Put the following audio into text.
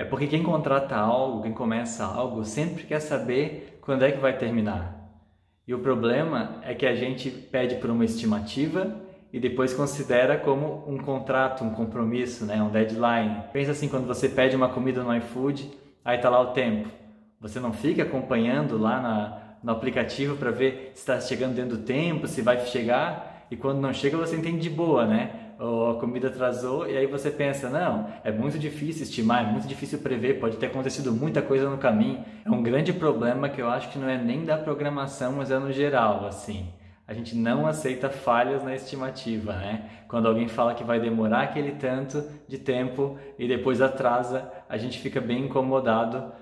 É porque quem contrata algo, quem começa algo, sempre quer saber quando é que vai terminar. E o problema é que a gente pede por uma estimativa e depois considera como um contrato, um compromisso, né? um deadline. Pensa assim, quando você pede uma comida no iFood, aí está lá o tempo. Você não fica acompanhando lá na, no aplicativo para ver se está chegando dentro do tempo, se vai chegar, e quando não chega você entende de boa, né? Ou a comida atrasou e aí você pensa, não, é muito difícil estimar, é muito difícil prever, pode ter acontecido muita coisa no caminho. É um grande problema que eu acho que não é nem da programação, mas é no geral, assim. A gente não aceita falhas na estimativa, né? Quando alguém fala que vai demorar aquele tanto de tempo e depois atrasa, a gente fica bem incomodado